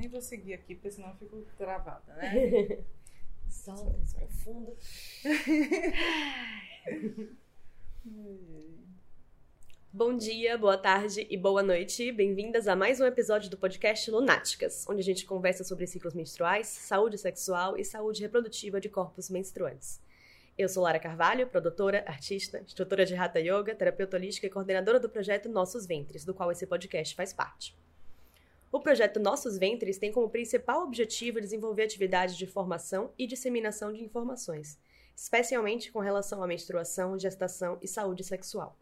Nem vou seguir aqui, porque senão eu fico travada, né? Solta, respira fundo. Bom dia, boa tarde e boa noite. Bem-vindas a mais um episódio do podcast Lunáticas, onde a gente conversa sobre ciclos menstruais, saúde sexual e saúde reprodutiva de corpos menstruantes. Eu sou Lara Carvalho, produtora, artista, instrutora de Hatha Yoga, terapeuta holística e coordenadora do projeto Nossos Ventres, do qual esse podcast faz parte. O projeto Nossos Ventres tem como principal objetivo desenvolver atividades de formação e disseminação de informações, especialmente com relação à menstruação, gestação e saúde sexual.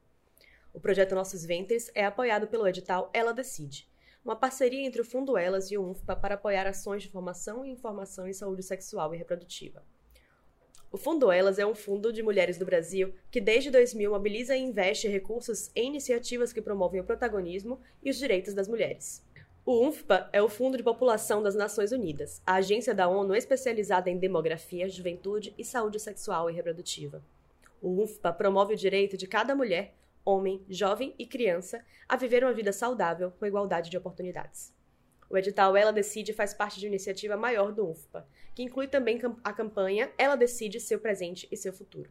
O projeto Nossos Ventres é apoiado pelo edital Ela Decide, uma parceria entre o Fundo Elas e o UNFPA para apoiar ações de formação e informação em saúde sexual e reprodutiva. O Fundo Elas é um fundo de mulheres do Brasil que, desde 2000, mobiliza e investe recursos em iniciativas que promovem o protagonismo e os direitos das mulheres. O UNFPA é o Fundo de População das Nações Unidas, a agência da ONU especializada em demografia, juventude e saúde sexual e reprodutiva. O UNFPA promove o direito de cada mulher homem, jovem e criança a viver uma vida saudável com igualdade de oportunidades. O edital Ela Decide faz parte de uma iniciativa maior do UFPA, que inclui também a campanha Ela Decide Seu Presente e Seu Futuro.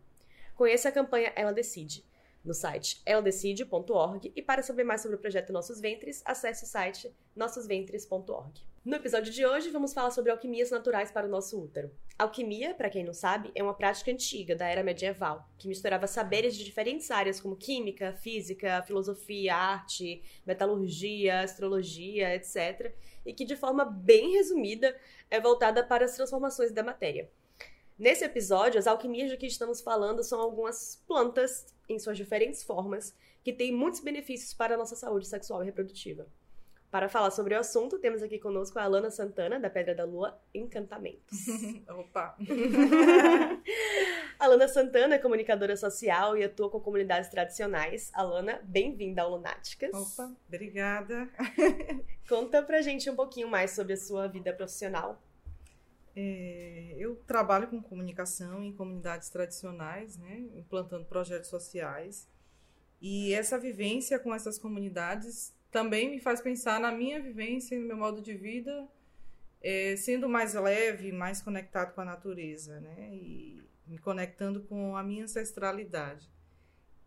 Conheça a campanha Ela Decide no site eladecide.org e para saber mais sobre o projeto Nossos Ventres, acesse o site nossosventres.org. No episódio de hoje, vamos falar sobre alquimias naturais para o nosso útero. Alquimia, para quem não sabe, é uma prática antiga da era medieval, que misturava saberes de diferentes áreas como química, física, filosofia, arte, metalurgia, astrologia, etc., e que de forma bem resumida é voltada para as transformações da matéria. Nesse episódio, as alquimias de que estamos falando são algumas plantas, em suas diferentes formas, que têm muitos benefícios para a nossa saúde sexual e reprodutiva. Para falar sobre o assunto, temos aqui conosco a Alana Santana, da Pedra da Lua Encantamentos. Opa! Alana Santana é comunicadora social e atua com comunidades tradicionais. Alana, bem-vinda ao Lunáticas. Opa, obrigada. Conta pra gente um pouquinho mais sobre a sua vida profissional. É, eu trabalho com comunicação em comunidades tradicionais, né, implantando projetos sociais. E essa vivência com essas comunidades também me faz pensar na minha vivência no meu modo de vida, é, sendo mais leve, mais conectado com a natureza, né? E me conectando com a minha ancestralidade.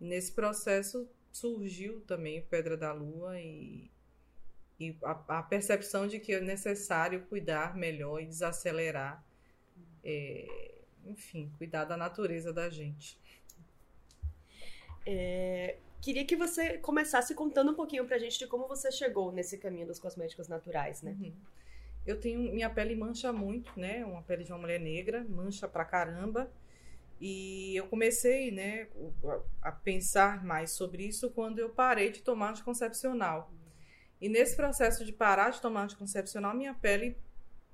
E nesse processo surgiu também Pedra da Lua e, e a, a, percepção de que é necessário cuidar melhor e desacelerar, é, enfim, cuidar da natureza da gente. É, Queria que você começasse contando um pouquinho pra gente de como você chegou nesse caminho dos cosméticos naturais, né? Uhum. Eu tenho. Minha pele mancha muito, né? Uma pele de uma mulher negra, mancha pra caramba. E eu comecei, né, a pensar mais sobre isso quando eu parei de tomar anticoncepcional. E nesse processo de parar de tomar anticoncepcional, minha pele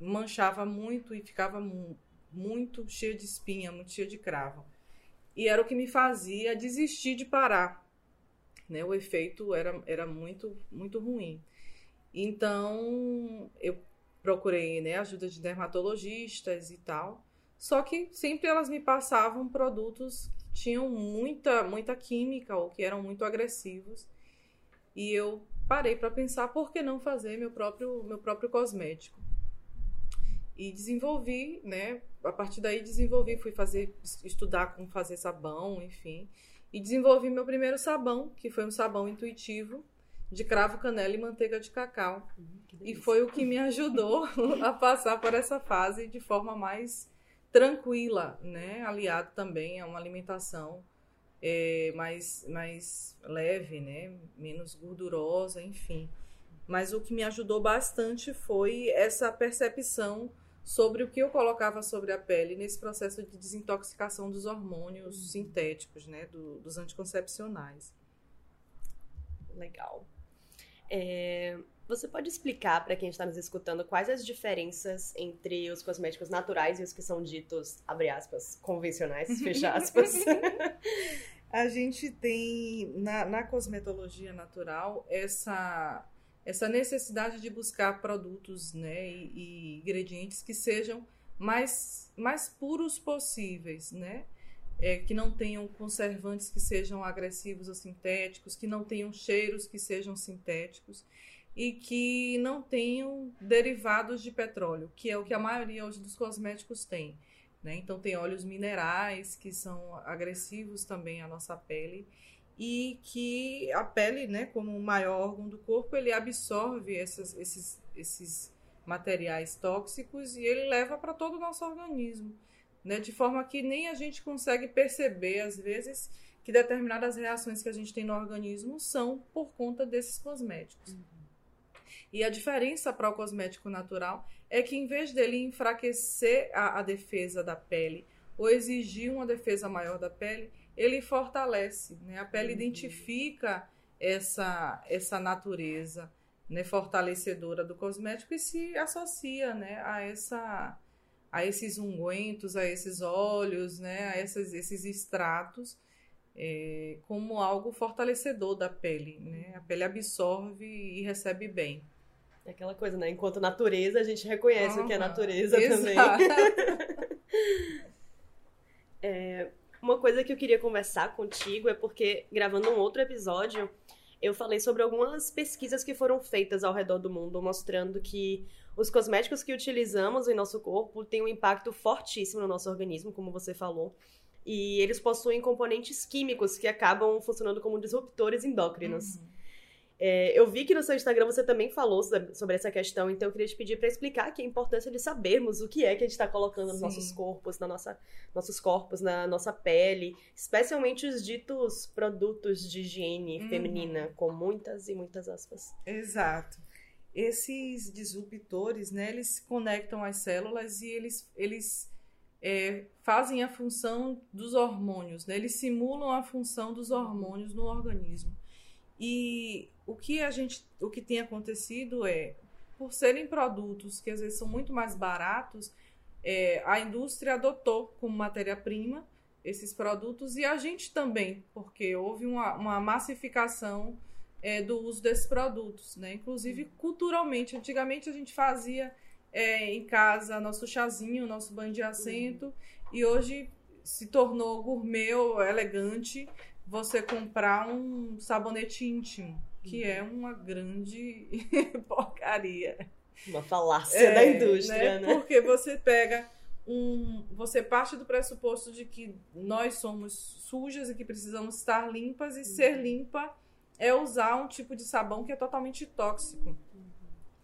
manchava muito e ficava muito cheia de espinha, muito cheia de cravo. E era o que me fazia desistir de parar né? O efeito era, era muito, muito ruim. Então, eu procurei né, ajuda de dermatologistas e tal. Só que sempre elas me passavam produtos que tinham muita, muita química ou que eram muito agressivos. E eu parei para pensar por que não fazer meu próprio, meu próprio cosmético. E desenvolvi, né? A partir daí desenvolvi, fui fazer estudar como fazer sabão, enfim. E desenvolvi meu primeiro sabão, que foi um sabão intuitivo de cravo, canela e manteiga de cacau. Uhum, e foi o que me ajudou a passar por essa fase de forma mais tranquila, né? Aliado também a uma alimentação é, mais, mais leve, né? Menos gordurosa, enfim. Mas o que me ajudou bastante foi essa percepção sobre o que eu colocava sobre a pele nesse processo de desintoxicação dos hormônios uhum. sintéticos, né, do, dos anticoncepcionais. Legal. É, você pode explicar para quem está nos escutando quais as diferenças entre os cosméticos naturais e os que são ditos, abre aspas, convencionais, fecha aspas? a gente tem na, na cosmetologia natural essa essa necessidade de buscar produtos né, e, e, ingredientes que sejam mais, mais puros possíveis, né? É, que não tenham conservantes que sejam agressivos ou sintéticos, que não tenham cheiros que sejam sintéticos. e que não tenham derivados de petróleo, que é o que a maioria hoje dos cosméticos tem. Né? Então, tem óleos minerais que são agressivos também à nossa pele e que a pele, né, como o maior órgão do corpo, ele absorve essas, esses, esses materiais tóxicos e ele leva para todo o nosso organismo, né, de forma que nem a gente consegue perceber, às vezes, que determinadas reações que a gente tem no organismo são por conta desses cosméticos. Uhum. E a diferença para o cosmético natural é que, em vez dele enfraquecer a, a defesa da pele ou exigir uma defesa maior da pele, ele fortalece. Né? A pele uhum. identifica essa, essa natureza né, fortalecedora do cosmético e se associa né, a, essa, a esses ungüentos, a esses óleos, né, a esses, esses extratos é, como algo fortalecedor da pele. Né? A pele absorve e recebe bem. É aquela coisa, né? Enquanto natureza, a gente reconhece uhum. o que é natureza Exato. também. é, uma coisa que eu queria conversar contigo é porque, gravando um outro episódio, eu falei sobre algumas pesquisas que foram feitas ao redor do mundo, mostrando que os cosméticos que utilizamos em nosso corpo têm um impacto fortíssimo no nosso organismo, como você falou. E eles possuem componentes químicos que acabam funcionando como disruptores endócrinos. Uhum. É, eu vi que no seu Instagram você também falou sobre essa questão, então eu queria te pedir para explicar que a importância de sabermos o que é que a gente está colocando nos Sim. nossos corpos, na nossa, nossos corpos, na nossa pele, especialmente os ditos produtos de higiene uhum. feminina, com muitas e muitas aspas. Exato. Esses disruptores, né, eles conectam às células e eles, eles é, fazem a função dos hormônios, né? Eles simulam a função dos hormônios no organismo. E o que a gente, o que tem acontecido é, por serem produtos que às vezes são muito mais baratos, é, a indústria adotou como matéria-prima esses produtos e a gente também, porque houve uma, uma massificação é, do uso desses produtos, né? Inclusive culturalmente, antigamente a gente fazia é, em casa nosso chazinho, nosso banho de assento, uhum. e hoje se tornou gourmet ou elegante você comprar um sabonete íntimo, que uhum. é uma grande porcaria. Uma falácia é, da indústria, né? né? Porque você pega um. Você parte do pressuposto de que nós somos sujas e que precisamos estar limpas, e uhum. ser limpa é usar um tipo de sabão que é totalmente tóxico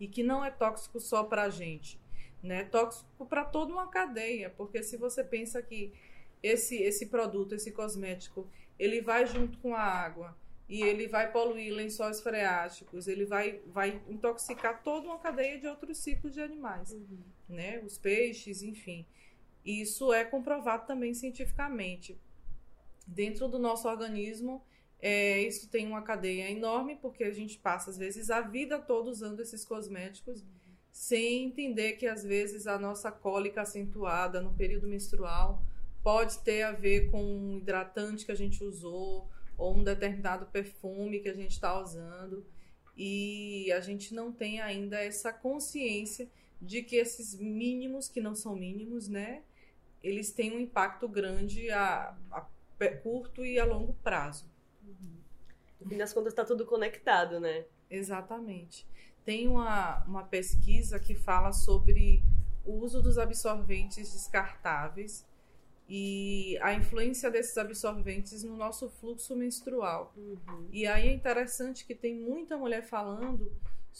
e que não é tóxico só para a gente, né? É tóxico para toda uma cadeia, porque se você pensa que esse esse produto, esse cosmético, ele vai junto com a água e ele vai poluir lençóis freáticos, ele vai vai intoxicar toda uma cadeia de outros ciclos de animais, uhum. né? Os peixes, enfim. Isso é comprovado também cientificamente. Dentro do nosso organismo, é, isso tem uma cadeia enorme, porque a gente passa, às vezes, a vida toda usando esses cosméticos, sem entender que, às vezes, a nossa cólica acentuada no período menstrual pode ter a ver com um hidratante que a gente usou, ou um determinado perfume que a gente está usando. E a gente não tem ainda essa consciência de que esses mínimos, que não são mínimos, né? Eles têm um impacto grande a, a curto e a longo prazo. No fim das contas, está tudo conectado, né? Exatamente. Tem uma, uma pesquisa que fala sobre o uso dos absorventes descartáveis e a influência desses absorventes no nosso fluxo menstrual. Uhum. E aí é interessante que tem muita mulher falando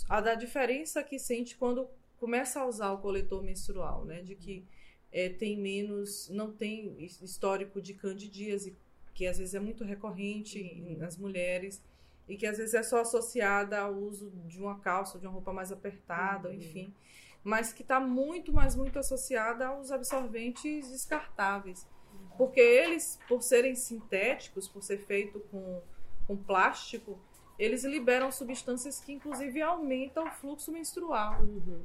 a da diferença que sente quando começa a usar o coletor menstrual, né? De que é, tem menos, não tem histórico de candidíase, que às vezes é muito recorrente uhum. nas mulheres e que às vezes é só associada ao uso de uma calça, de uma roupa mais apertada, uhum. enfim, mas que está muito, mas muito associada aos absorventes descartáveis, porque eles, por serem sintéticos, por ser feito com, com plástico, eles liberam substâncias que inclusive aumentam o fluxo menstrual. Uhum.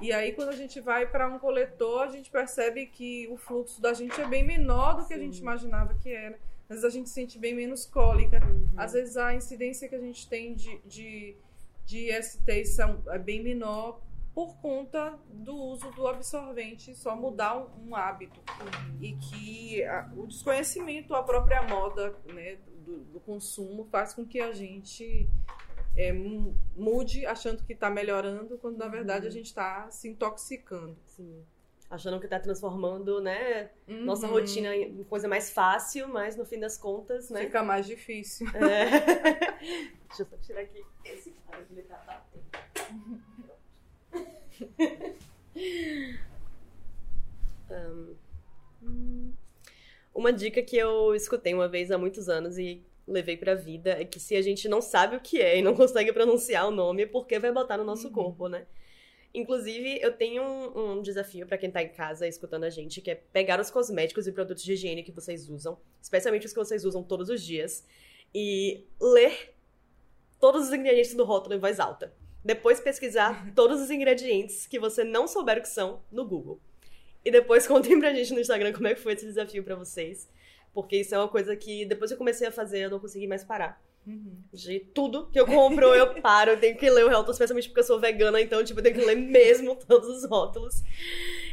E aí, quando a gente vai para um coletor, a gente percebe que o fluxo da gente é bem menor do que Sim. a gente imaginava que era às vezes a gente sente bem menos cólica, uhum. às vezes a incidência que a gente tem de, de, de é bem menor por conta do uso do absorvente, só mudar um, um hábito. Uhum. E que a, o desconhecimento, a própria moda né, do, do, consumo faz com que a gente é, mude achando que está melhorando, quando na verdade a uhum. gente está se intoxicando. Sim. Achando que está transformando, né, uhum. nossa rotina em coisa mais fácil, mas no fim das contas, né? Fica mais difícil. É. Deixa eu só tirar aqui esse que ele tá. um, uma dica que eu escutei uma vez há muitos anos e levei pra vida é que se a gente não sabe o que é e não consegue pronunciar o nome, é porque vai botar no nosso uhum. corpo, né? Inclusive, eu tenho um, um desafio para quem tá em casa escutando a gente, que é pegar os cosméticos e produtos de higiene que vocês usam, especialmente os que vocês usam todos os dias, e ler todos os ingredientes do rótulo em voz alta. Depois pesquisar todos os ingredientes que você não souber o que são no Google. E depois contem pra gente no Instagram como é que foi esse desafio para vocês. Porque isso é uma coisa que depois que eu comecei a fazer, eu não consegui mais parar. Uhum. De tudo que eu compro, eu paro, eu tenho que ler o rótulo, especialmente porque eu sou vegana, então, tipo, eu tenho que ler mesmo todos os rótulos.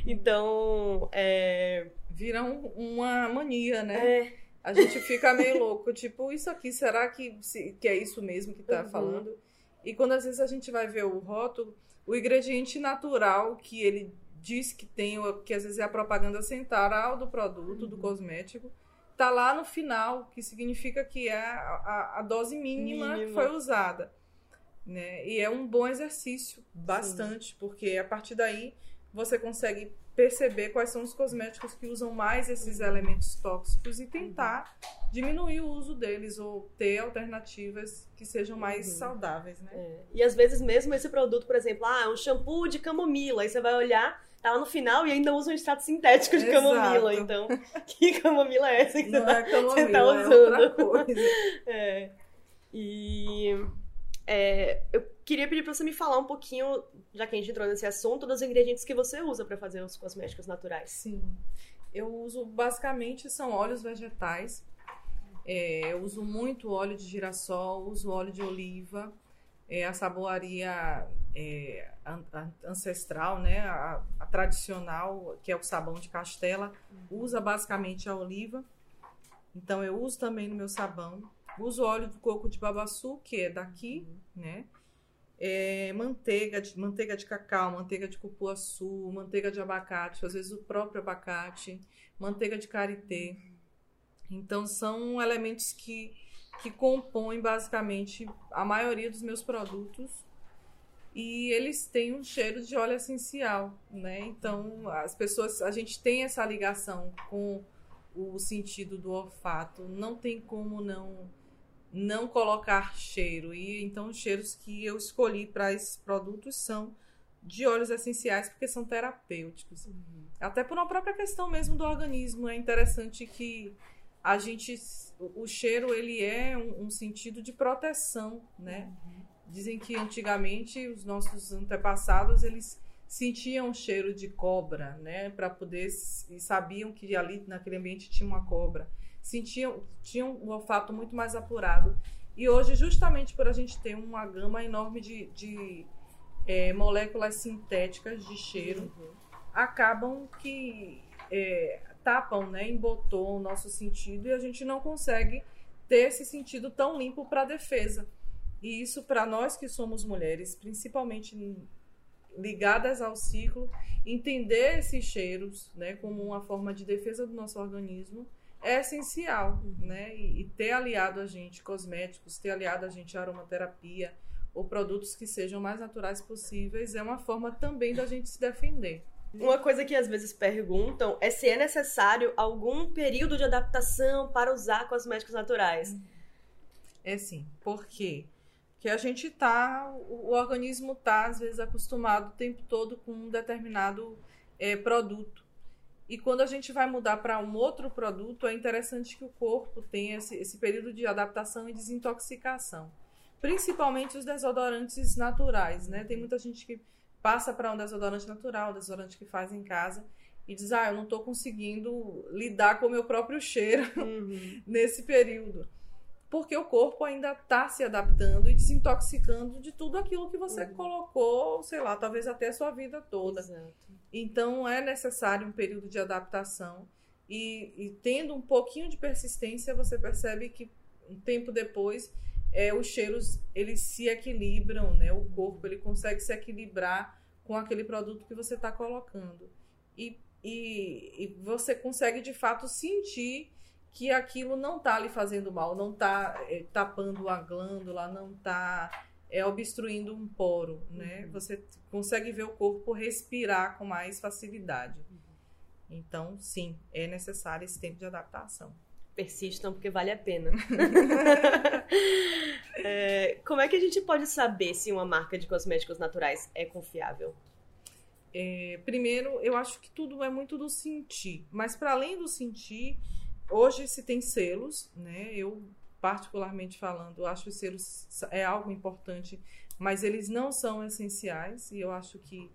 Então, é. Vira um, uma mania, né? É. A gente fica meio louco, tipo, isso aqui, será que, que é isso mesmo que tá uhum. falando? E quando às vezes a gente vai ver o rótulo, o ingrediente natural que ele diz que tem, que às vezes é a propaganda central do produto, uhum. do cosmético, tá lá no final, que significa que é a, a dose mínima, mínima, que foi usada. Né? E é um bom exercício, bastante, Sim. porque a partir daí você consegue perceber quais são os cosméticos que usam mais esses elementos tóxicos e tentar uhum. diminuir o uso deles ou ter alternativas que sejam mais uhum. saudáveis, né? É. E às vezes mesmo esse produto, por exemplo, ah, um shampoo de camomila, aí você vai olhar tá lá no final e ainda usa um extrato sintético de Exato. camomila. Então, que camomila é essa que Não você, é camomila, você tá usando? É outra coisa. é. E é, eu queria pedir pra você me falar um pouquinho, já que a gente entrou nesse assunto, dos ingredientes que você usa para fazer os cosméticos naturais. Sim. Eu uso, basicamente, são óleos vegetais. É, eu uso muito óleo de girassol, uso óleo de oliva, é, a saboaria é, ancestral, né, a, a, tradicional, que é o sabão de castela, usa basicamente a oliva. Então eu uso também no meu sabão. Uso óleo do coco de babaçu, que é daqui, né? É, manteiga, de, manteiga de cacau, manteiga de cupuaçu, manteiga de abacate, às vezes o próprio abacate, manteiga de karité. Então são elementos que que compõem basicamente a maioria dos meus produtos e eles têm um cheiro de óleo essencial, né? Então, as pessoas, a gente tem essa ligação com o sentido do olfato, não tem como não não colocar cheiro. E então os cheiros que eu escolhi para esses produtos são de óleos essenciais porque são terapêuticos. Uhum. Até por uma própria questão mesmo do organismo, é interessante que a gente o cheiro ele é um, um sentido de proteção, né? Uhum. Dizem que antigamente os nossos antepassados eles sentiam o cheiro de cobra, né, para poder e sabiam que ali naquele ambiente tinha uma cobra. Sentiam tinham um olfato muito mais apurado. E hoje, justamente por a gente ter uma gama enorme de, de é, moléculas sintéticas de cheiro, uhum. acabam que é, tapam, né, embotou o nosso sentido e a gente não consegue ter esse sentido tão limpo para a defesa. E isso para nós que somos mulheres, principalmente ligadas ao ciclo, entender esses cheiros, né, como uma forma de defesa do nosso organismo é essencial, né? E, e ter aliado a gente cosméticos, ter aliado a gente aromaterapia ou produtos que sejam mais naturais possíveis é uma forma também da gente se defender. Uma coisa que às vezes perguntam é se é necessário algum período de adaptação para usar cosméticos naturais. É sim. Por quê? Porque a gente tá, o organismo tá às vezes acostumado o tempo todo com um determinado é, produto. E quando a gente vai mudar para um outro produto, é interessante que o corpo tenha esse, esse período de adaptação e desintoxicação. Principalmente os desodorantes naturais, né? Tem muita gente que passa para um desodorante natural, um desodorante que faz em casa, e diz: Ah, eu não estou conseguindo lidar com o meu próprio cheiro uhum. nesse período. Porque o corpo ainda está se adaptando e desintoxicando de tudo aquilo que você uhum. colocou, sei lá, talvez até a sua vida toda. Exato. Então é necessário um período de adaptação. E, e tendo um pouquinho de persistência, você percebe que um tempo depois é, os cheiros eles se equilibram, né? O corpo ele consegue se equilibrar com aquele produto que você está colocando e, e, e, você consegue de fato sentir que aquilo não está lhe fazendo mal, não está é, tapando a glândula, não está é, obstruindo um poro, né? Uhum. Você consegue ver o corpo respirar com mais facilidade. Uhum. Então, sim, é necessário esse tempo de adaptação persistam porque vale a pena. é, como é que a gente pode saber se uma marca de cosméticos naturais é confiável? É, primeiro, eu acho que tudo é muito do sentir, mas para além do sentir, hoje se tem selos, né? Eu particularmente falando, acho que os selos é algo importante, mas eles não são essenciais e eu acho que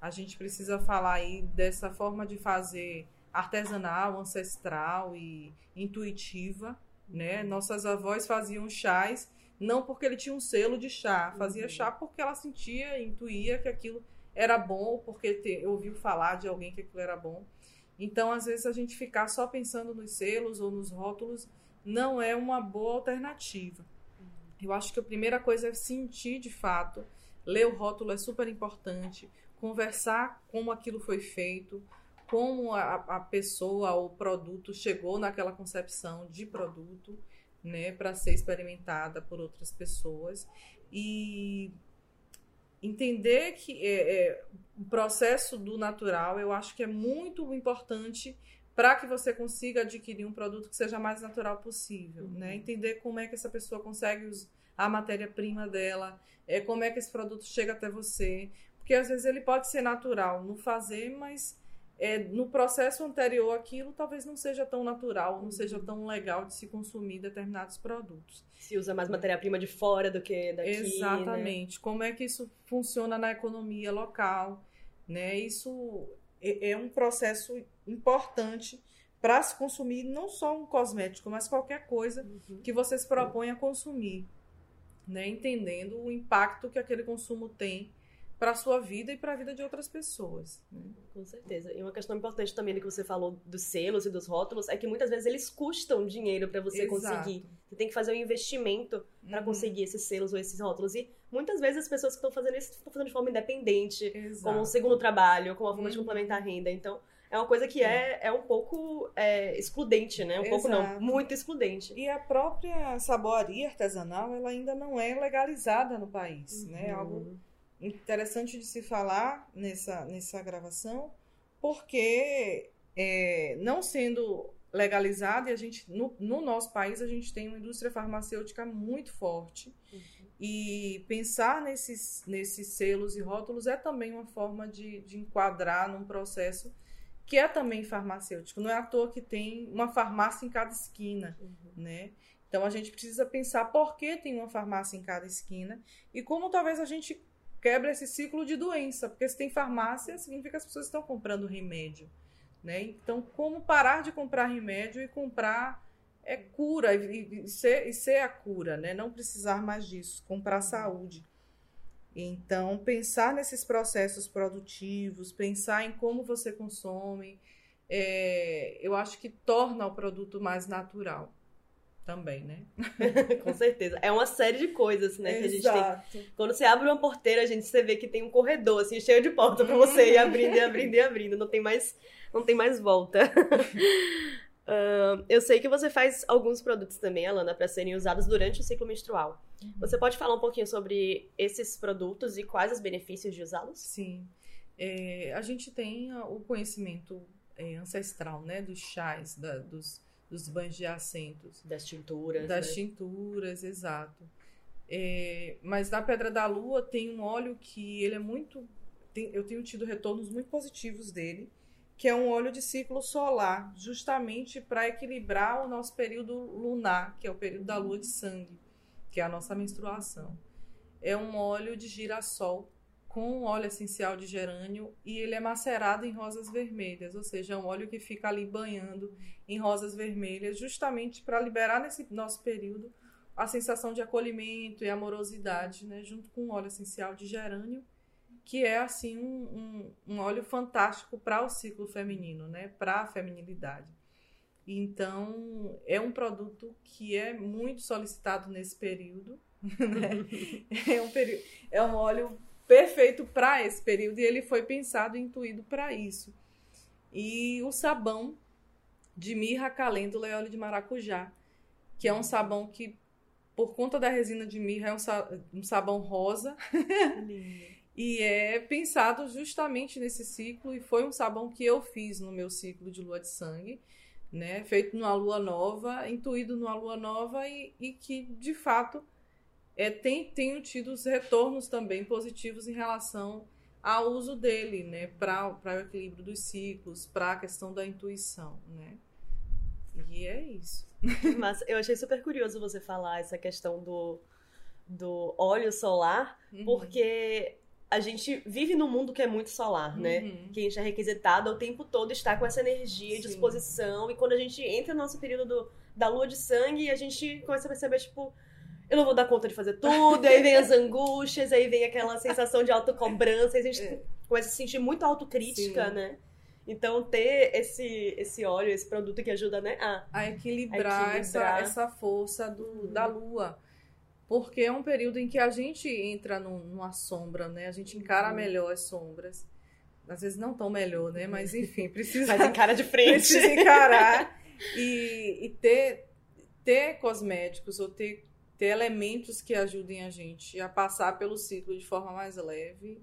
a gente precisa falar aí dessa forma de fazer artesanal, ancestral e intuitiva, né? Nossas avós faziam chás não porque ele tinha um selo de chá, fazia uhum. chá porque ela sentia, intuía que aquilo era bom, porque te, ouviu falar de alguém que aquilo era bom. Então, às vezes a gente ficar só pensando nos selos ou nos rótulos não é uma boa alternativa. Uhum. Eu acho que a primeira coisa é sentir de fato, ler o rótulo é super importante, conversar como aquilo foi feito, como a, a pessoa ou o produto chegou naquela concepção de produto, né, para ser experimentada por outras pessoas e entender que é, é, o processo do natural eu acho que é muito importante para que você consiga adquirir um produto que seja mais natural possível, né? uhum. né? Entender como é que essa pessoa consegue a matéria-prima dela, é, como é que esse produto chega até você, porque às vezes ele pode ser natural no fazer, mas é, no processo anterior aquilo talvez não seja tão natural, não seja tão legal de se consumir determinados produtos. Se usa mais matéria-prima de fora do que daqui. Né? Exatamente. Né? Como é que isso funciona na economia local? Né? Isso é, é um processo importante para se consumir não só um cosmético, mas qualquer coisa uhum. que você se propõe a consumir, né? entendendo o impacto que aquele consumo tem para a sua vida e para a vida de outras pessoas. Né? Com certeza. E uma questão importante também do que você falou dos selos e dos rótulos é que muitas vezes eles custam dinheiro para você Exato. conseguir. Você tem que fazer um investimento para uhum. conseguir esses selos ou esses rótulos. E muitas vezes as pessoas que estão fazendo isso estão fazendo de forma independente, Exato. como um segundo trabalho, como uma forma uhum. de complementar a renda. Então, é uma coisa que é, é um pouco é, excludente, né? Um Exato. pouco não, muito excludente. E a própria saboaria artesanal, ela ainda não é legalizada no país, uhum. né? Algo interessante de se falar nessa, nessa gravação, porque é, não sendo legalizado, e a gente, no, no, nosso país, a gente tem uma indústria farmacêutica muito forte. Uhum. E pensar nesses, nesses selos e rótulos é também uma forma de, de enquadrar num processo que é também farmacêutico. Não é à toa que tem uma farmácia em cada esquina, uhum. né? Então a gente precisa pensar por que tem uma farmácia em cada esquina e como talvez a gente quebra esse ciclo de doença, porque se tem farmácia, significa que as pessoas estão comprando remédio. Né? Então, como parar de comprar remédio e comprar é cura e, e, ser, e ser a cura, né? não precisar mais disso, comprar saúde. Então, pensar nesses processos produtivos, pensar em como você consome, é, eu acho que torna o produto mais natural também, né? Com certeza. É uma série de coisas, né, que a gente tem. Quando você abre uma porteira, a gente você vê que tem um corredor assim cheio de porta para você ir abrindo e abrindo e abrindo, não tem mais não tem mais volta. uh, eu sei que você faz alguns produtos também, Alana, para serem usados durante o ciclo menstrual. Uhum. Você pode falar um pouquinho sobre esses produtos e quais os benefícios de usá-los? Sim. É, a gente tem o conhecimento é, ancestral, né, dos chás, da, dos dos banhos de assentos. Das tinturas. Das né? tinturas, exato. É, mas na Pedra da Lua tem um óleo que ele é muito. Tem, eu tenho tido retornos muito positivos dele, que é um óleo de ciclo solar, justamente para equilibrar o nosso período lunar, que é o período da lua de sangue, que é a nossa menstruação. É um óleo de girassol com óleo essencial de gerânio e ele é macerado em rosas vermelhas, ou seja, é um óleo que fica ali banhando em rosas vermelhas, justamente para liberar nesse nosso período a sensação de acolhimento e amorosidade, né, junto com o óleo essencial de gerânio, que é assim um, um, um óleo fantástico para o ciclo feminino, né, para a feminilidade. Então, é um produto que é muito solicitado nesse período. Né? é, um período, é um óleo perfeito para esse período e ele foi pensado e intuído para isso. E o sabão de mirra, calêndula e óleo de maracujá, que é um sabão que, por conta da resina de mirra, é um, um sabão rosa. e é pensado justamente nesse ciclo e foi um sabão que eu fiz no meu ciclo de lua de sangue né? Feito numa lua nova, intuído numa lua nova e, e que, de fato, é, tem, tenho tido os retornos também positivos em relação ao uso dele, né? Para o equilíbrio dos ciclos, para a questão da intuição, né? E é isso. Mas eu achei super curioso você falar essa questão do, do óleo solar, uhum. porque a gente vive num mundo que é muito solar, né? Uhum. Que a gente é requisitado o tempo todo estar com essa energia e disposição. E quando a gente entra no nosso período do, da lua de sangue, a gente começa a perceber, tipo, eu não vou dar conta de fazer tudo, aí vem as angústias, aí vem aquela sensação de autocobrança, a gente é. começa a se sentir muito autocrítica, Sim. né? Então, ter esse, esse óleo, esse produto que ajuda, né, a, a, equilibrar, a equilibrar. Essa, essa força do, uhum. da lua porque é um período em que a gente entra num, numa sombra, né? A gente encara uhum. melhor as sombras. Às vezes não tão melhor, né? Mas enfim, precisa. Mas encara de frente. Precisa encarar e, e ter, ter cosméticos ou ter, ter elementos que ajudem a gente a passar pelo ciclo de forma mais leve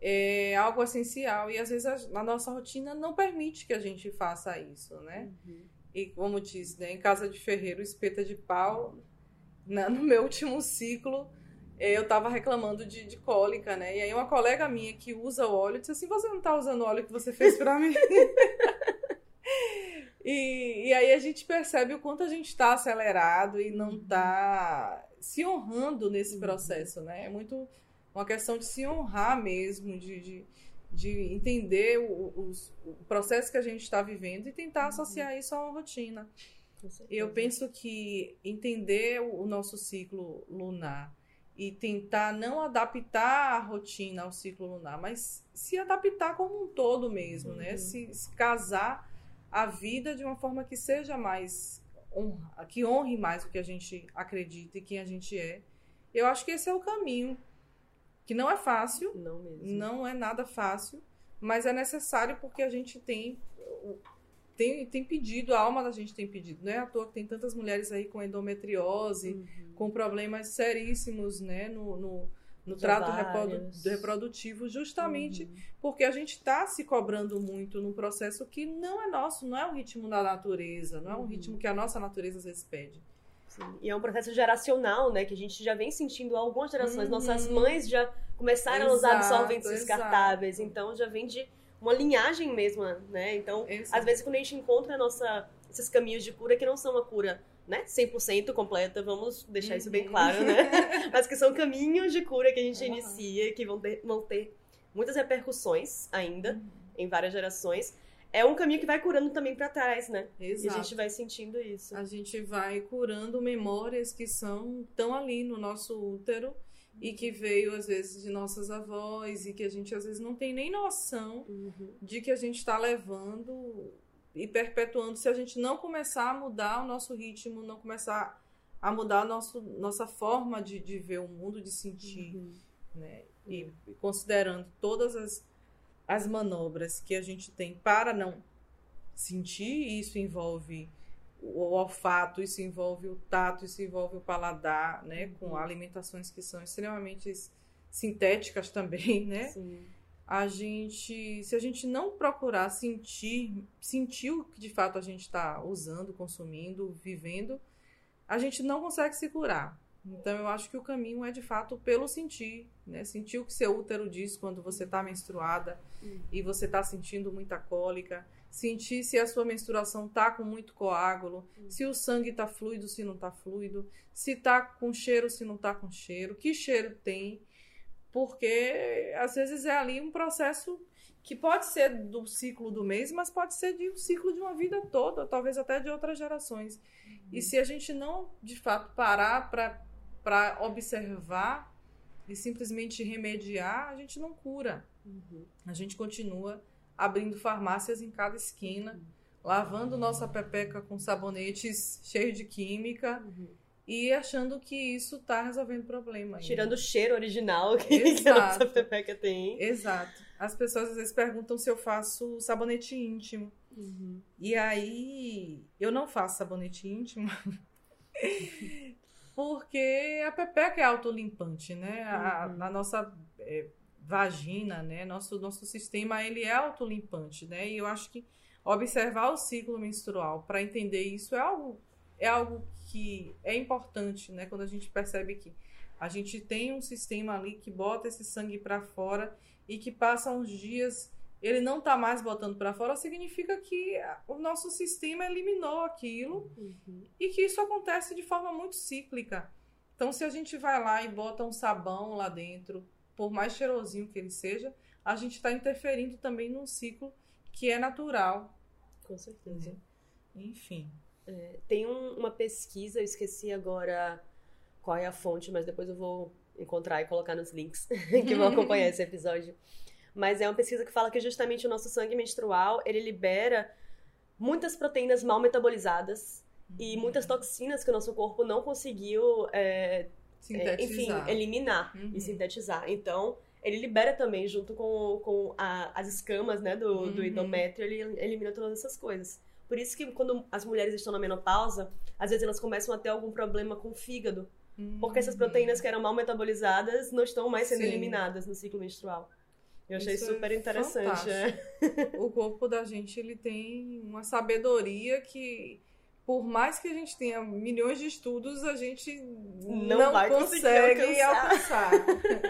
é algo essencial. E às vezes a, a nossa rotina não permite que a gente faça isso, né? Uhum. E como diz, né? Em casa de ferreiro, espeta de pau na, no meu último ciclo, eh, eu estava reclamando de, de, cólica, né? E aí uma colega minha que usa o óleo disse assim, você não está usando o óleo que você fez para mim? e, e aí a gente percebe o quanto a gente está acelerado e não está se honrando nesse uhum. processo, né? É muito uma questão de se honrar mesmo, de, de, de entender o, os, o processo que a gente está vivendo e tentar uhum. associar isso a uma rotina. Eu penso que entender o nosso ciclo lunar e tentar não adaptar a rotina ao ciclo lunar, mas se adaptar como um todo mesmo, né? uhum. né? Se, se, casar a vida de uma forma que seja mais honra, que honre mais o que a gente acredita e quem a gente é. Eu acho que esse é o caminho, que não é fácil, não, mesmo. não é nada fácil, mas é necessário porque a gente tem tem, tem pedido, a alma da gente tem pedido. Não é à toa que tem tantas mulheres aí com endometriose, uhum. com problemas seríssimos né, no, no, no trato reprodu reprodutivo, justamente uhum. porque a gente está se cobrando muito num processo que não é nosso, não é o ritmo da natureza, não é um uhum. ritmo que a nossa natureza às vezes pede. Sim. E é um processo geracional, né? Que a gente já vem sentindo há algumas gerações. Uhum. Nossas mães já começaram exato, a usar absorventes descartáveis. Então já vem de uma linhagem mesmo, né? Então, às vezes, quando a gente encontra nossa, esses caminhos de cura, que não são uma cura né, 100% completa, vamos deixar uhum. isso bem uhum. claro, né? Mas que são caminhos de cura que a gente uhum. inicia, que vão ter, vão ter muitas repercussões ainda uhum. em várias gerações. É um caminho que vai curando também para trás, né? Exato. E a gente vai sentindo isso. A gente vai curando memórias que são tão ali no nosso útero e que veio às vezes de nossas avós e que a gente às vezes não tem nem noção uhum. de que a gente está levando e perpetuando se a gente não começar a mudar o nosso ritmo, não começar a mudar a nosso, nossa forma de, de ver o mundo, de sentir, uhum. né? E, e considerando todas as, as manobras que a gente tem para não sentir, isso envolve o olfato, isso envolve o tato, isso envolve o paladar, né? Uhum. Com alimentações que são extremamente sintéticas também, né? Sim. A gente, se a gente não procurar sentir, sentir o que de fato a gente está usando, consumindo, vivendo, a gente não consegue se curar. Então eu acho que o caminho é de fato pelo sentir, né? Sentir o que seu útero diz quando você está menstruada uhum. e você está sentindo muita cólica sentir se a sua menstruação tá com muito coágulo, uhum. se o sangue tá fluido, se não tá fluido, se tá com cheiro, se não tá com cheiro, que cheiro tem, porque às vezes é ali um processo que pode ser do ciclo do mês, mas pode ser de um ciclo de uma vida toda, talvez até de outras gerações. Uhum. E se a gente não, de fato, parar para observar e simplesmente remediar, a gente não cura. Uhum. A gente continua abrindo farmácias em cada esquina, lavando nossa pepeca com sabonetes cheios de química uhum. E achando que isso tá resolvendo o problema. Tirando o cheiro original que, que a nossa pepeca tem. Exato. As pessoas às vezes perguntam se eu faço sabonete íntimo. Uhum. E aí, eu não faço sabonete íntimo. porque a pepeca é autolimpante, né? A, uhum. a nossa é, vagina, né? Nosso, nosso sistema, ele é autolimpante, né? E eu acho que observar o ciclo menstrual para entender isso é algo, é algo que é importante, né? Quando a gente percebe que a gente tem um sistema ali que bota esse sangue para fora e que passa uns dias ele não está mais botando para fora, significa que o nosso sistema eliminou aquilo uhum. e que isso acontece de forma muito cíclica. Então, se a gente vai lá e bota um sabão lá dentro, por mais cheirosinho que ele seja, a gente está interferindo também num ciclo que é natural. Com certeza. Né? Enfim. É, tem um, uma pesquisa, eu esqueci agora qual é a fonte, mas depois eu vou encontrar e colocar nos links que vão acompanhar esse episódio mas é uma pesquisa que fala que justamente o nosso sangue menstrual, ele libera muitas proteínas mal metabolizadas uhum. e muitas toxinas que o nosso corpo não conseguiu, é, é, enfim, eliminar uhum. e sintetizar. Então, ele libera também, junto com, com a, as escamas né, do, uhum. do endométrio, ele elimina todas essas coisas. Por isso que quando as mulheres estão na menopausa, às vezes elas começam a ter algum problema com o fígado. Porque essas proteínas que eram mal metabolizadas não estão mais sendo Sim. eliminadas no ciclo menstrual. Eu achei Isso é super é interessante. É. O corpo da gente ele tem uma sabedoria que, por mais que a gente tenha milhões de estudos, a gente não, não consegue alcançar. alcançar.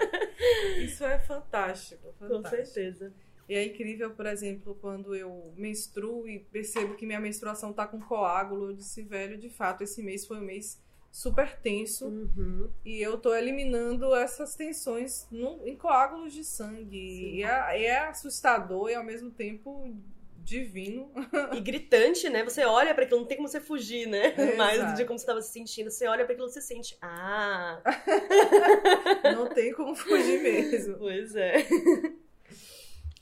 Isso é fantástico, fantástico. Com certeza. E é incrível, por exemplo, quando eu menstruo e percebo que minha menstruação tá com coágulo, eu disse, velho, de fato, esse mês foi um mês super tenso uhum. e eu tô eliminando essas tensões no, em coágulos de sangue. E é, é, assustador e ao mesmo tempo divino. E gritante, né? Você olha para aquilo, não tem como você fugir, né? É, Mais de como você estava se sentindo. Você olha para aquilo e você sente. Ah! não tem como fugir mesmo. Pois é.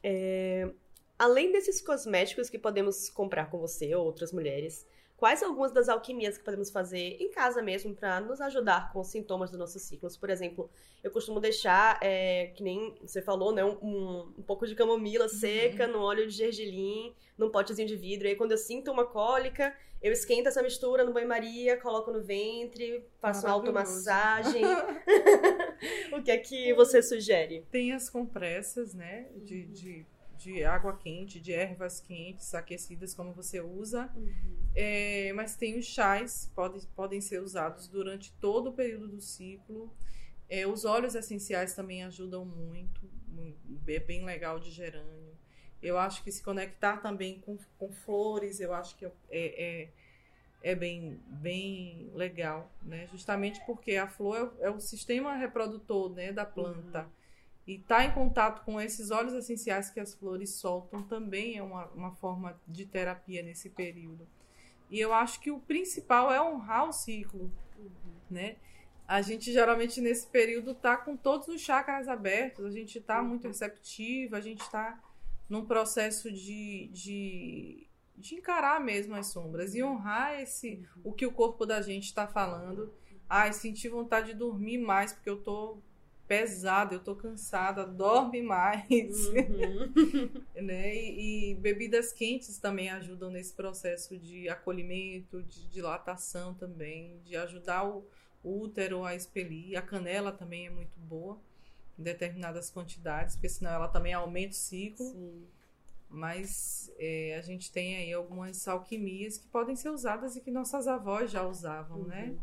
É. Além desses cosméticos que podemos comprar com você ou outras mulheres, quais algumas das alquimias que podemos fazer em casa mesmo para nos ajudar com os sintomas dos nossos ciclos. Por exemplo, eu costumo deixar, é, que nem você falou, né, um, um pouco de camomila uhum. seca no óleo de gergelim, num potezinho de vidro. E aí, quando eu sinto uma cólica, eu esquento essa mistura no banho-maria, coloco no ventre, faço uma automassagem. o que é que você sugere? Tem as compressas, né, de, de de água quente, de ervas quentes, aquecidas, como você usa. Uhum. É, mas tem os chás, pode, podem ser usados durante todo o período do ciclo. É, os óleos essenciais também ajudam muito, é bem legal de gerânio. Eu acho que se conectar também com, com flores, eu acho que é, é, é bem, bem legal, né? Justamente porque a flor é, é o sistema reprodutor né, da planta. Uhum. E estar tá em contato com esses óleos essenciais que as flores soltam também é uma, uma forma de terapia nesse período. E eu acho que o principal é honrar o ciclo, uhum. né? A gente geralmente nesse período tá com todos os chakras abertos, a gente tá uhum. muito receptivo, a gente tá num processo de, de, de encarar mesmo as sombras e honrar esse o que o corpo da gente está falando. Ai, senti vontade de dormir mais porque eu tô pesada, eu tô cansada, dorme mais. Uhum. né? E, e, bebidas quentes também ajudam nesse processo de acolhimento, de dilatação também, de ajudar o, o útero a expelir. A canela também é muito boa em determinadas quantidades, porque senão ela também aumenta o ciclo. Sim. Mas é, a gente tem aí algumas alquimias que podem ser usadas e que nossas avós já usavam, né? uhum. né?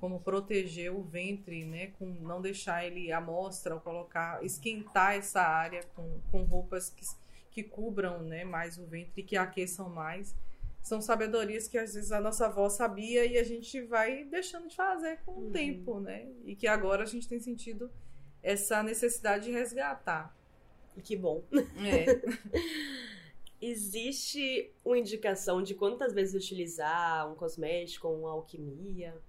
como proteger o ventre, né, com não deixar ele à mostra, ou colocar, esquentar essa área com, com roupas que, que cubram, né, mais o ventre e que aqueçam mais. São sabedorias que às vezes a nossa avó sabia e a gente vai deixando de fazer com o uhum. tempo, né? E que agora a gente tem sentido essa necessidade de resgatar. Que bom. É. Existe uma indicação de quantas vezes utilizar um cosmético, uma alquimia?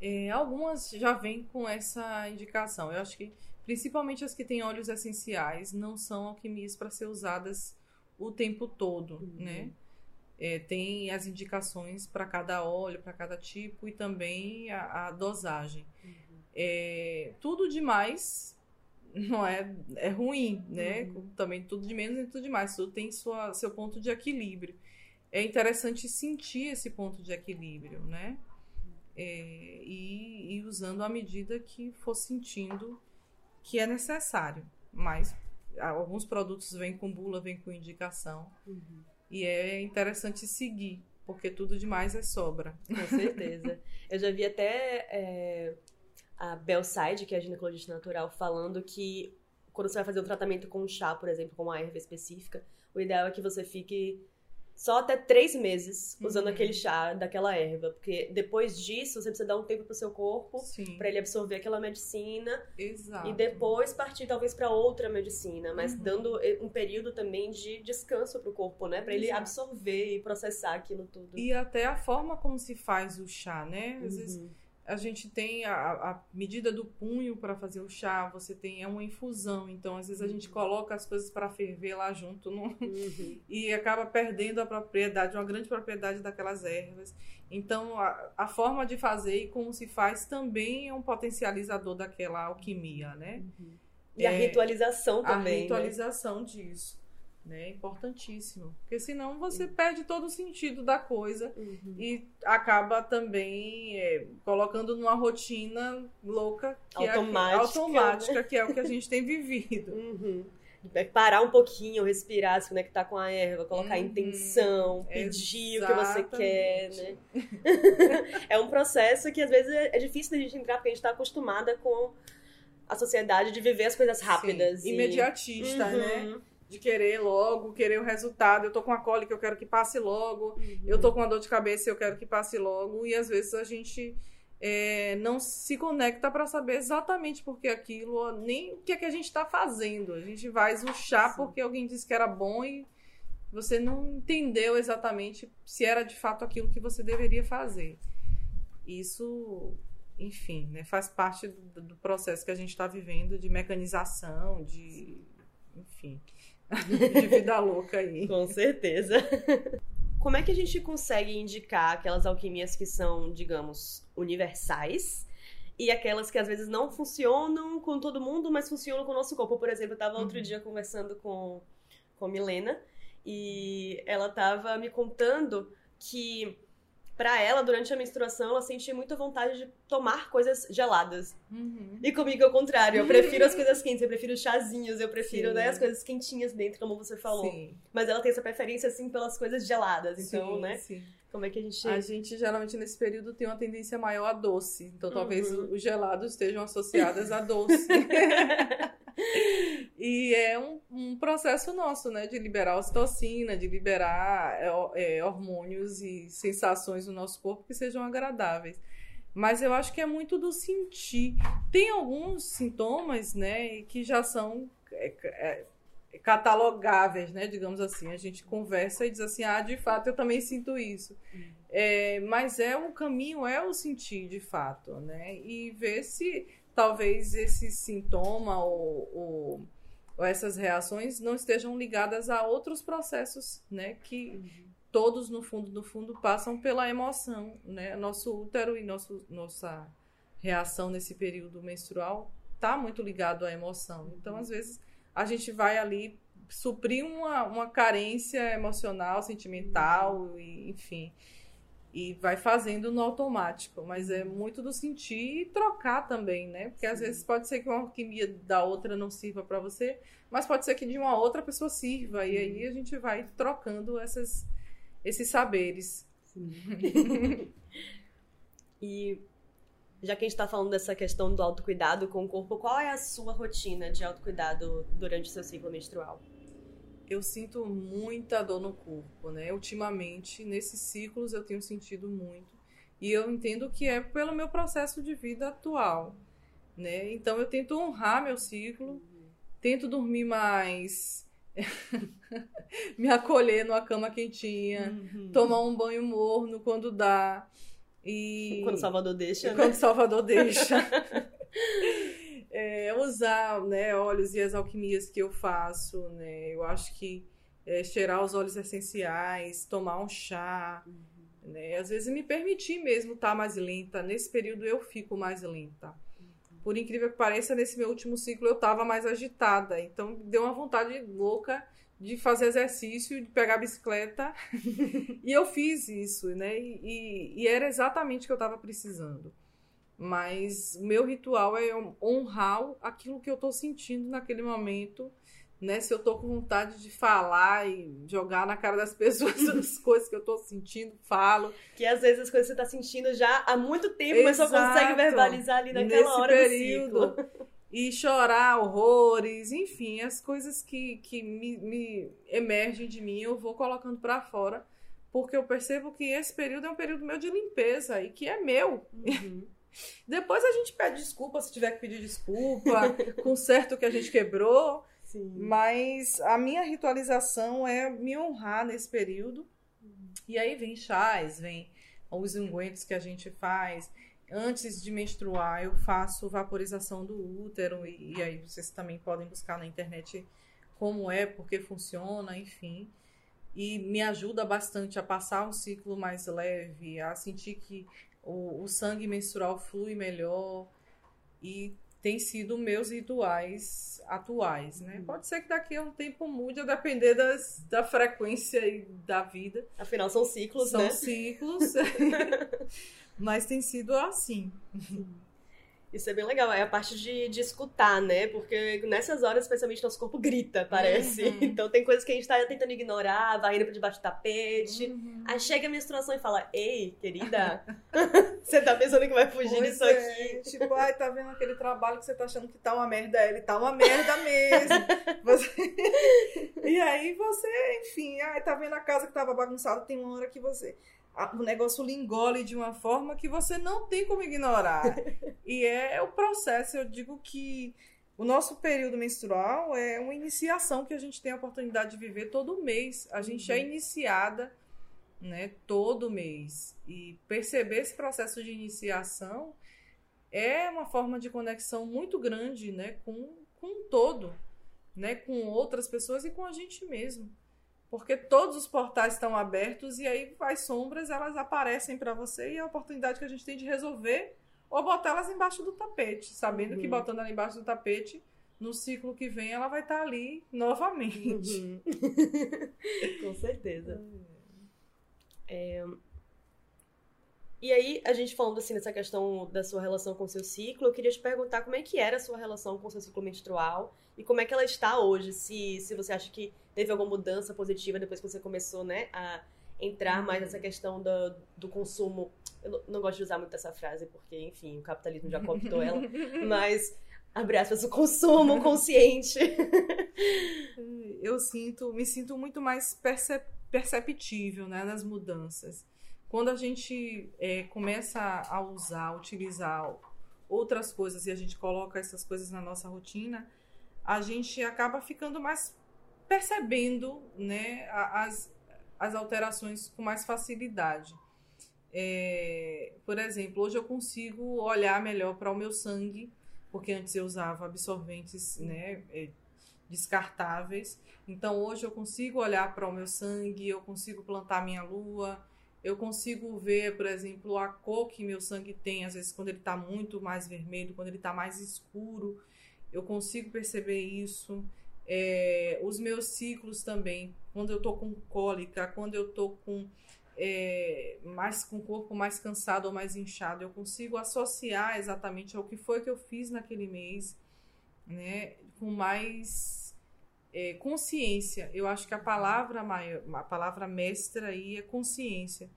É, algumas já vêm com essa indicação. Eu acho que principalmente as que têm óleos essenciais não são alquimias para ser usadas o tempo todo, uhum. né? é, tem as indicações para cada óleo, para cada tipo e também a, a dosagem. Uhum. É, tudo demais não é, é ruim, né? Uhum. Também tudo de menos e tudo demais. Tudo tem sua, seu ponto de equilíbrio. É interessante sentir esse ponto de equilíbrio, né? É, e, e usando à medida que for sentindo que é necessário. Mas alguns produtos vêm com bula, vêm com indicação. Uhum. E é interessante seguir, porque tudo demais é sobra. Com certeza. Eu já vi até é, a Belside, que é a ginecologista natural, falando que quando você vai fazer um tratamento com chá, por exemplo, com uma erva específica, o ideal é que você fique só até três meses usando uhum. aquele chá daquela erva. Porque depois disso, você precisa dar um tempo pro seu corpo para ele absorver aquela medicina. Exato. E depois partir, talvez, para outra medicina. Mas uhum. dando um período também de descanso pro corpo, né? Pra ele Exato. absorver e processar aquilo tudo. E até a forma como se faz o chá, né? Às uhum. vezes a gente tem a, a medida do punho para fazer o chá, você tem é uma infusão, então às vezes a gente uhum. coloca as coisas para ferver lá junto no, uhum. e acaba perdendo a propriedade, uma grande propriedade daquelas ervas. Então a, a, forma de fazer e como se faz também é um potencializador daquela alquimia, né? Uhum. E é, a ritualização também. A ritualização né? disso né? Importantíssimo. Porque senão você perde todo o sentido da coisa uhum. e acaba também é, colocando numa rotina louca que automática, é, automática que é o que a gente tem vivido. Uhum. Parar um pouquinho, respirar, se conectar com a erva, colocar uhum. intenção, pedir Exatamente. o que você quer, né? é um processo que às vezes é, é difícil da gente entrar porque a gente está acostumada com a sociedade de viver as coisas rápidas. Sim. E... Imediatista, né? De querer logo, querer o resultado. Eu tô com a cólica, eu quero que passe logo. Uhum. Eu tô com uma dor de cabeça, eu quero que passe logo. E às vezes a gente é, não se conecta para saber exatamente por que aquilo, nem o que é que a gente está fazendo. A gente vai chá porque alguém disse que era bom e você não entendeu exatamente se era de fato aquilo que você deveria fazer. Isso, enfim, né, faz parte do, do processo que a gente está vivendo de mecanização, de enfim. de vida louca aí. Com certeza. Como é que a gente consegue indicar aquelas alquimias que são, digamos, universais e aquelas que às vezes não funcionam com todo mundo, mas funcionam com o nosso corpo? Por exemplo, eu estava outro uhum. dia conversando com, com Milena e ela estava me contando que para ela, durante a menstruação, ela sentia muita vontade de tomar coisas geladas. Uhum. E comigo é o contrário. Eu prefiro as coisas quentes, eu prefiro chazinhos, eu prefiro né, as coisas quentinhas dentro, como você falou. Sim. Mas ela tem essa preferência, assim, pelas coisas geladas. Então, sim, né? Sim. Como é que a gente. A gente geralmente nesse período tem uma tendência maior a doce. Então talvez uhum. os gelados estejam associados a doce. e é um, um, processo nosso, né? De liberar ocitocina, de liberar é, é, hormônios e sensações no nosso corpo que sejam agradáveis. Mas eu acho que é muito do sentir. Tem alguns sintomas, né, que já são é, é, catalogáveis, né, digamos assim. A gente conversa e diz assim, ah, de fato eu também sinto isso. É, mas é o caminho, é o sentir de fato, né? E ver se talvez esse sintoma ou, ou, ou, essas reações não estejam ligadas a outros processos, né? Que uhum. todos, no fundo, no fundo, passam pela emoção, né? Nosso útero e nosso, nossa reação nesse período menstrual está muito ligado à emoção. Então, às vezes, a gente vai ali suprir uma, uma carência emocional, sentimental, e, enfim e vai fazendo no automático, mas é muito do sentir e trocar também, né? Porque Sim. às vezes pode ser que uma alquimia da outra não sirva para você, mas pode ser que de uma outra pessoa sirva, Sim. e aí a gente vai trocando essas, esses saberes. e já que a gente está falando dessa questão do autocuidado com o corpo, qual é a sua rotina de autocuidado durante o seu ciclo menstrual? eu sinto muita dor no corpo, né? Ultimamente, nesses ciclos eu tenho sentido muito. E eu entendo que é pelo meu processo de vida atual, né? Então eu tento honrar meu ciclo, tento dormir mais, me acolher numa cama quentinha, uhum. tomar um banho morno quando dá. E quando Salvador deixa, né? Quando Salvador deixa. é, usar né, óleos e as alquimias que eu faço, né? Eu acho que é, cheirar os óleos essenciais, tomar um chá, uhum. né? Às vezes me permitir mesmo estar tá mais lenta. Nesse período eu fico mais lenta. Uhum. Por incrível que pareça, nesse meu último ciclo eu estava mais agitada. Então deu uma vontade louca de fazer exercício, de pegar a bicicleta. e eu fiz isso, né? E, e era exatamente o que eu estava precisando. Mas o meu ritual é honrar aquilo que eu estou sentindo naquele momento né? Se eu tô com vontade de falar e jogar na cara das pessoas as coisas que eu tô sentindo, falo. Que às vezes as coisas que você tá sentindo já há muito tempo, Exato. mas só consegue verbalizar ali naquela Nesse hora período. E chorar horrores, enfim, as coisas que, que me, me emergem de mim, eu vou colocando para fora, porque eu percebo que esse período é um período meu de limpeza e que é meu. Uhum. Depois a gente pede desculpa se tiver que pedir desculpa, conserta o que a gente quebrou. Sim. Mas a minha ritualização é me honrar nesse período. Uhum. E aí vem chás, vem os ungüentos que a gente faz. Antes de menstruar, eu faço vaporização do útero. E, e aí vocês também podem buscar na internet como é, porque funciona, enfim. E me ajuda bastante a passar um ciclo mais leve, a sentir que o, o sangue menstrual flui melhor. E tem sido meus rituais atuais, né? Uhum. Pode ser que daqui a um tempo mude, a depender das, da frequência e da vida. Afinal, são ciclos, são né? São ciclos. Mas tem sido assim. Isso é bem legal, é a parte de, de escutar, né? Porque nessas horas, especialmente, nosso corpo grita, parece. Uhum. Então tem coisas que a gente tá tentando ignorar, vai indo pra debaixo do tapete. Uhum. Aí chega a menstruação e fala: Ei, querida, você tá pensando que vai fugir pois disso é. aqui? Tipo, ai, tá vendo aquele trabalho que você tá achando que tá uma merda? Ele tá uma merda mesmo. você... e aí você, enfim, ai, tá vendo a casa que tava bagunçada, tem uma hora que você o negócio lhe engole de uma forma que você não tem como ignorar. e é o processo, eu digo que o nosso período menstrual é uma iniciação que a gente tem a oportunidade de viver todo mês. A gente é uhum. é iniciada né, todo mês. E perceber esse processo de iniciação é uma forma de conexão muito grande né, com, com todo, né, com outras pessoas e com a gente mesmo porque todos os portais estão abertos e aí as sombras elas aparecem para você e é a oportunidade que a gente tem de resolver ou botar elas embaixo do tapete, sabendo uhum. que botando ela embaixo do tapete no ciclo que vem ela vai estar tá ali novamente. Uhum. Com certeza. É... E aí, a gente falando assim nessa questão da sua relação com o seu ciclo, eu queria te perguntar como é que era a sua relação com o seu ciclo menstrual e como é que ela está hoje, se, se você acha que teve alguma mudança positiva depois que você começou, né, a entrar mais nessa questão do, do consumo. Eu não gosto de usar muito essa frase, porque, enfim, o capitalismo já cooptou ela, mas abre aspas, o consumo consciente. Eu sinto, me sinto muito mais percep perceptível né, nas mudanças. Quando a gente é, começa a usar, utilizar outras coisas e a gente coloca essas coisas na nossa rotina, a gente acaba ficando mais percebendo né, as, as alterações com mais facilidade. É, por exemplo, hoje eu consigo olhar melhor para o meu sangue, porque antes eu usava absorventes né, é, descartáveis. Então hoje eu consigo olhar para o meu sangue, eu consigo plantar minha lua, eu consigo ver, por exemplo, a cor que meu sangue tem, às vezes quando ele está muito mais vermelho, quando ele está mais escuro, eu consigo perceber isso. É, os meus ciclos também, quando eu tô com cólica, quando eu tô com é, mais com o corpo mais cansado ou mais inchado, eu consigo associar exatamente ao que foi que eu fiz naquele mês, né, com mais é, consciência. Eu acho que a palavra maior, a palavra mestra aí é consciência.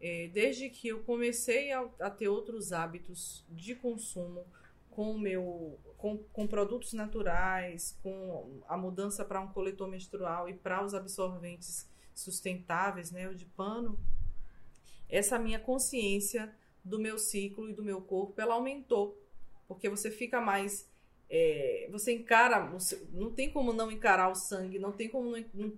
É, desde que eu comecei a, a ter outros hábitos de consumo, com meu com, com produtos naturais, com a mudança para um coletor menstrual e para os absorventes sustentáveis, né, o de pano, essa minha consciência do meu ciclo e do meu corpo, ela aumentou, porque você fica mais é, você encara, não tem como não encarar o sangue, não tem como não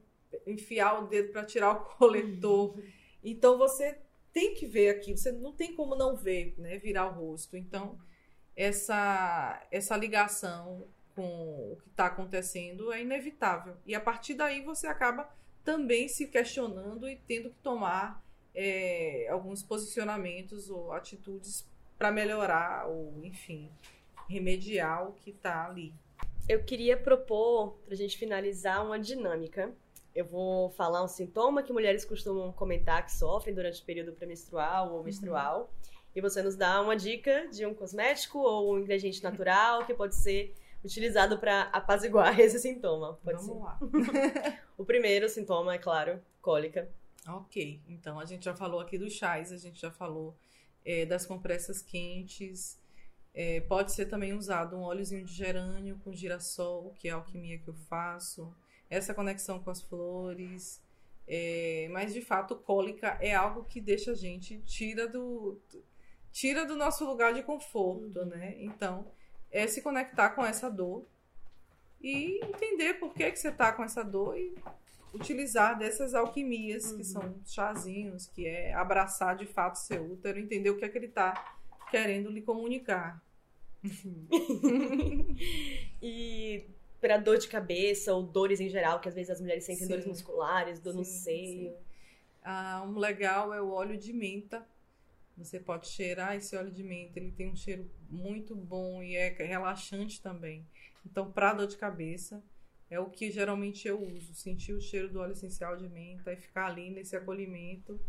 enfiar o dedo para tirar o coletor. Então você tem que ver aqui, você não tem como não ver, né, virar o rosto. Então essa, essa ligação com o que está acontecendo é inevitável. E a partir daí você acaba também se questionando e tendo que tomar é, alguns posicionamentos ou atitudes para melhorar ou, enfim, remediar o que está ali. Eu queria propor, para a gente finalizar, uma dinâmica. Eu vou falar um sintoma que mulheres costumam comentar que sofrem durante o período pré-menstrual ou menstrual. Uhum. E você nos dá uma dica de um cosmético ou um ingrediente natural que pode ser utilizado para apaziguar esse sintoma. Pode Vamos ser. lá. o primeiro sintoma, é claro, cólica. Ok, então a gente já falou aqui dos chás, a gente já falou é, das compressas quentes. É, pode ser também usado um óleozinho de gerânio com girassol, que é a alquimia que eu faço. Essa conexão com as flores. É, mas de fato, cólica é algo que deixa a gente tira do tira do nosso lugar de conforto, uhum. né? Então, é se conectar com essa dor e entender por que, que você está com essa dor e utilizar dessas alquimias, uhum. que são chazinhos, que é abraçar de fato seu útero, entender o que é que ele está querendo lhe comunicar. e para dor de cabeça ou dores em geral, que às vezes as mulheres sentem sim. dores musculares, dor sim, no seio. Ah, um legal é o óleo de menta. Você pode cheirar esse óleo de menta, ele tem um cheiro muito bom e é relaxante também. Então, para dor de cabeça, é o que geralmente eu uso. Sentir o cheiro do óleo essencial de menta e ficar ali nesse acolhimento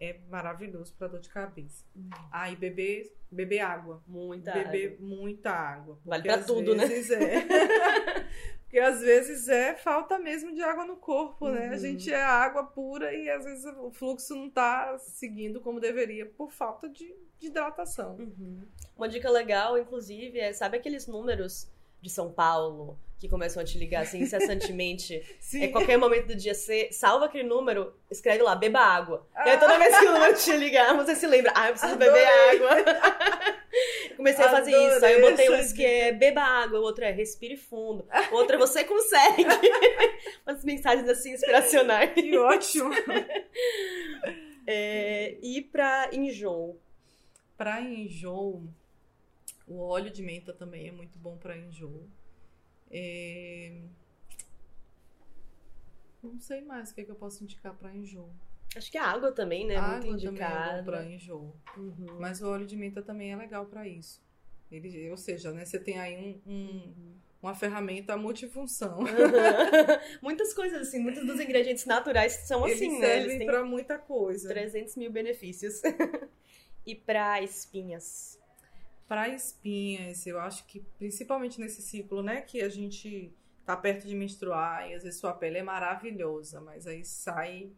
é maravilhoso para dor de cabeça. Hum. Ah, e beber, beber água. Muita beber água. muita água. Vale para tudo, né? É. porque às vezes é falta mesmo de água no corpo, uhum. né? A uhum. gente é água pura e às vezes o fluxo não está seguindo como deveria por falta de, de hidratação. Uhum. Uma dica legal, inclusive, é sabe aqueles números de São Paulo que começam a te ligar assim incessantemente. Sim. É qualquer momento do dia, você salva aquele número, escreve lá, beba água. Ah. E aí toda vez que o número te ligar, você se lembra, ah, eu preciso Adorei. beber água. Comecei a fazer Adorei isso. Aí eu botei uns que é beba água, o outro é respire fundo, o outro é você consegue. Umas mensagens assim inspiracionais. Que ótimo! É, e pra enjoo? Pra enjoo, o óleo de menta também é muito bom para enjoo. É... Não sei mais o que, é que eu posso indicar para enjoo. Acho que a água também, né? A muito água indicada. também é bom para enjoo. Uhum. Mas o óleo de menta também é legal para isso. Ele, ou seja, né, você tem aí um, um uhum. uma ferramenta multifunção. Uhum. Muitas coisas assim, muitos dos ingredientes naturais são assim, Eles né? Eles servem para muita coisa. 300 mil benefícios. e para espinhas? Para espinhas, eu acho que principalmente nesse ciclo, né, que a gente tá perto de menstruar e às vezes sua pele é maravilhosa, mas aí sai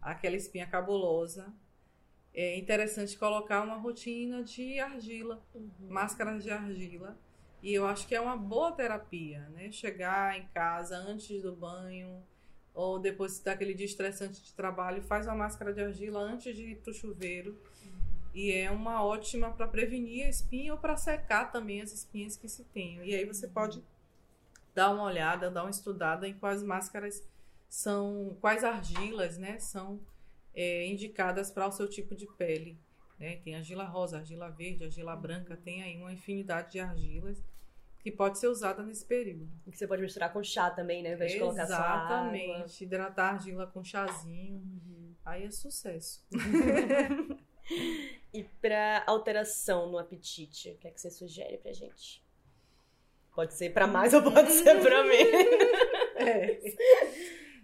aquela espinha cabulosa. É interessante colocar uma rotina de argila, uhum. máscaras de argila. E eu acho que é uma boa terapia, né? Chegar em casa antes do banho ou depois daquele dia estressante de trabalho, faz uma máscara de argila antes de ir pro chuveiro e é uma ótima para prevenir a espinha ou para secar também as espinhas que se tenham. E aí você pode dar uma olhada, dar uma estudada em quais máscaras são, quais argilas, né, são é, indicadas para o seu tipo de pele. Né? Tem argila rosa, argila verde, argila branca, tem aí uma infinidade de argilas que pode ser usada nesse período. E que você pode misturar com chá também, né? Ao invés de colocar só Exatamente. Hidratar a argila com chazinho. Uhum. Aí é sucesso. E para alteração no apetite, o que é que você sugere pra gente? Pode ser para mais ou pode ser para menos. É.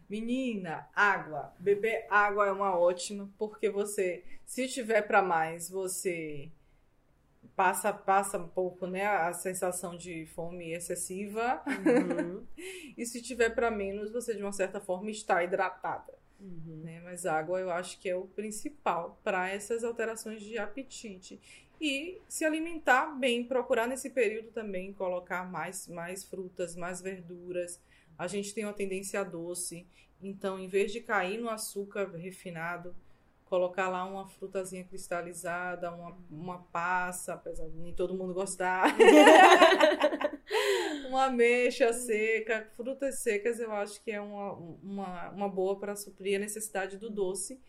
Menina, água. Beber água é uma ótima, porque você, se tiver para mais, você passa passa um pouco, né, a sensação de fome excessiva. Uhum. e se tiver para menos, você de uma certa forma está hidratada. Uhum. Né? Mas água eu acho que é o principal para essas alterações de apetite. E se alimentar bem, procurar nesse período também colocar mais, mais frutas, mais verduras. A gente tem uma tendência a doce, então em vez de cair no açúcar refinado, colocar lá uma frutazinha cristalizada, uma, uma passa, apesar de nem todo mundo gostar. uma ameixa seca, frutas secas eu acho que é uma, uma, uma boa para suprir a necessidade do doce.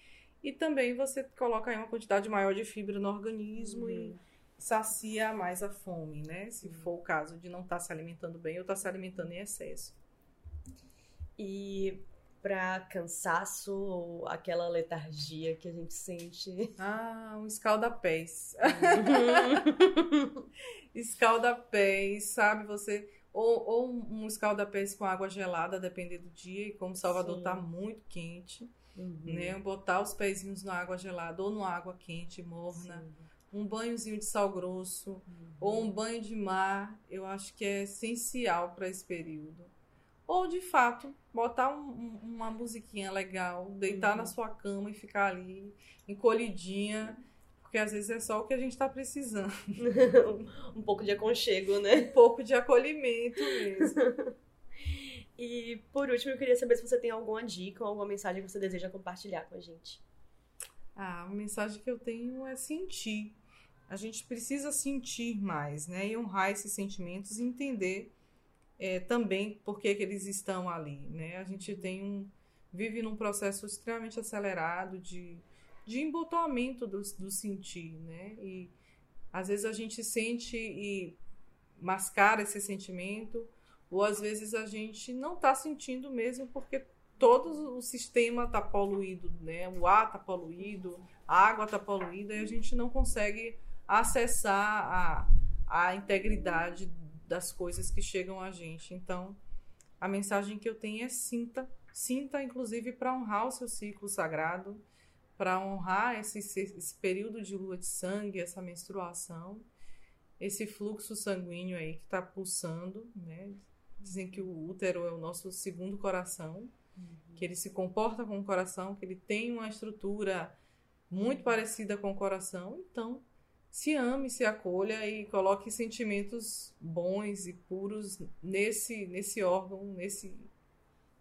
E também você coloca aí uma quantidade maior de fibra no organismo uhum. e, sacia mais a fome, né? Se for o caso de não estar tá se alimentando bem ou estar tá se alimentando em excesso. E para cansaço ou aquela letargia que a gente sente? Ah, um escalda-pés. escalda-pés, sabe? Você ou, ou um escalda-pés com água gelada, dependendo do dia, e como Salvador Sim. tá muito quente, uhum. né? Botar os pezinhos na água gelada ou na água quente, morna. Sim. Um banhozinho de sal grosso uhum. ou um banho de mar, eu acho que é essencial para esse período. Ou, de fato, botar um, uma musiquinha legal, deitar uhum. na sua cama e ficar ali encolhidinha porque às vezes é só o que a gente está precisando. um pouco de aconchego, né? Um pouco de acolhimento mesmo. e por último, eu queria saber se você tem alguma dica ou alguma mensagem que você deseja compartilhar com a gente. Ah, a mensagem que eu tenho é sentir. A gente precisa sentir mais, né? E honrar esses sentimentos e entender é, também por que, eles estão ali, né? A gente tem um vive num processo extremamente acelerado de de embotamento do, do sentir, né? E às vezes a gente sente e mascara esse sentimento, ou às vezes a gente não está sentindo mesmo porque todo o sistema está poluído, né? O ar está poluído, a água está poluída e a gente não consegue acessar a, a integridade das coisas que chegam a gente. Então, a mensagem que eu tenho é sinta, sinta inclusive para honrar o seu ciclo sagrado, para honrar esse, esse período de lua de sangue, essa menstruação, esse fluxo sanguíneo aí que está pulsando, né? Dizem que o útero é o nosso segundo coração, uhum. que ele se comporta com o coração, que ele tem uma estrutura muito parecida com o coração. Então, se ame, se acolha e coloque sentimentos bons e puros nesse nesse órgão, nesse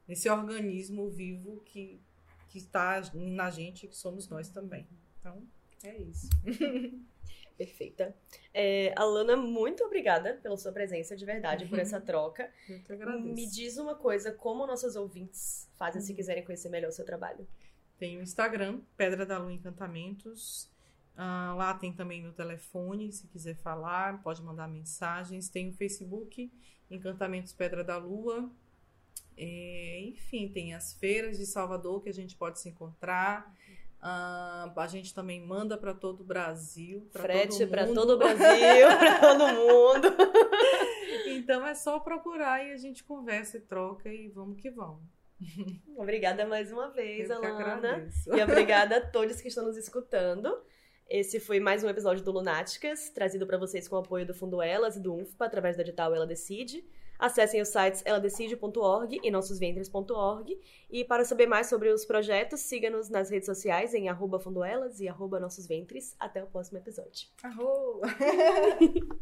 nesse organismo vivo que que está na gente, que somos nós também. Então, é isso. Perfeita. É, Alana, muito obrigada pela sua presença, de verdade, por essa troca. Eu que agradeço. Me diz uma coisa, como nossos ouvintes fazem se uhum. quiserem conhecer melhor o seu trabalho? Tem o Instagram, Pedra da Lua Encantamentos. Uh, lá tem também no telefone, se quiser falar, pode mandar mensagens. Tem o Facebook, Encantamentos Pedra da Lua. É, enfim, tem as feiras de Salvador que a gente pode se encontrar. Uh, a gente também manda para todo o Brasil. Frete para todo o Brasil, para todo mundo. então é só procurar e a gente conversa e troca e vamos que vamos. Obrigada mais uma vez, Eu Alana. E obrigada a todos que estão nos escutando. Esse foi mais um episódio do Lunáticas, trazido para vocês com o apoio do Fundo Elas e do UNFPA, através da edital Ela Decide. Acessem os sites eladecide.org e nossosventres.org. E para saber mais sobre os projetos, siga-nos nas redes sociais em arroba fundoelas e arroba nossosventres. Até o próximo episódio. Arro!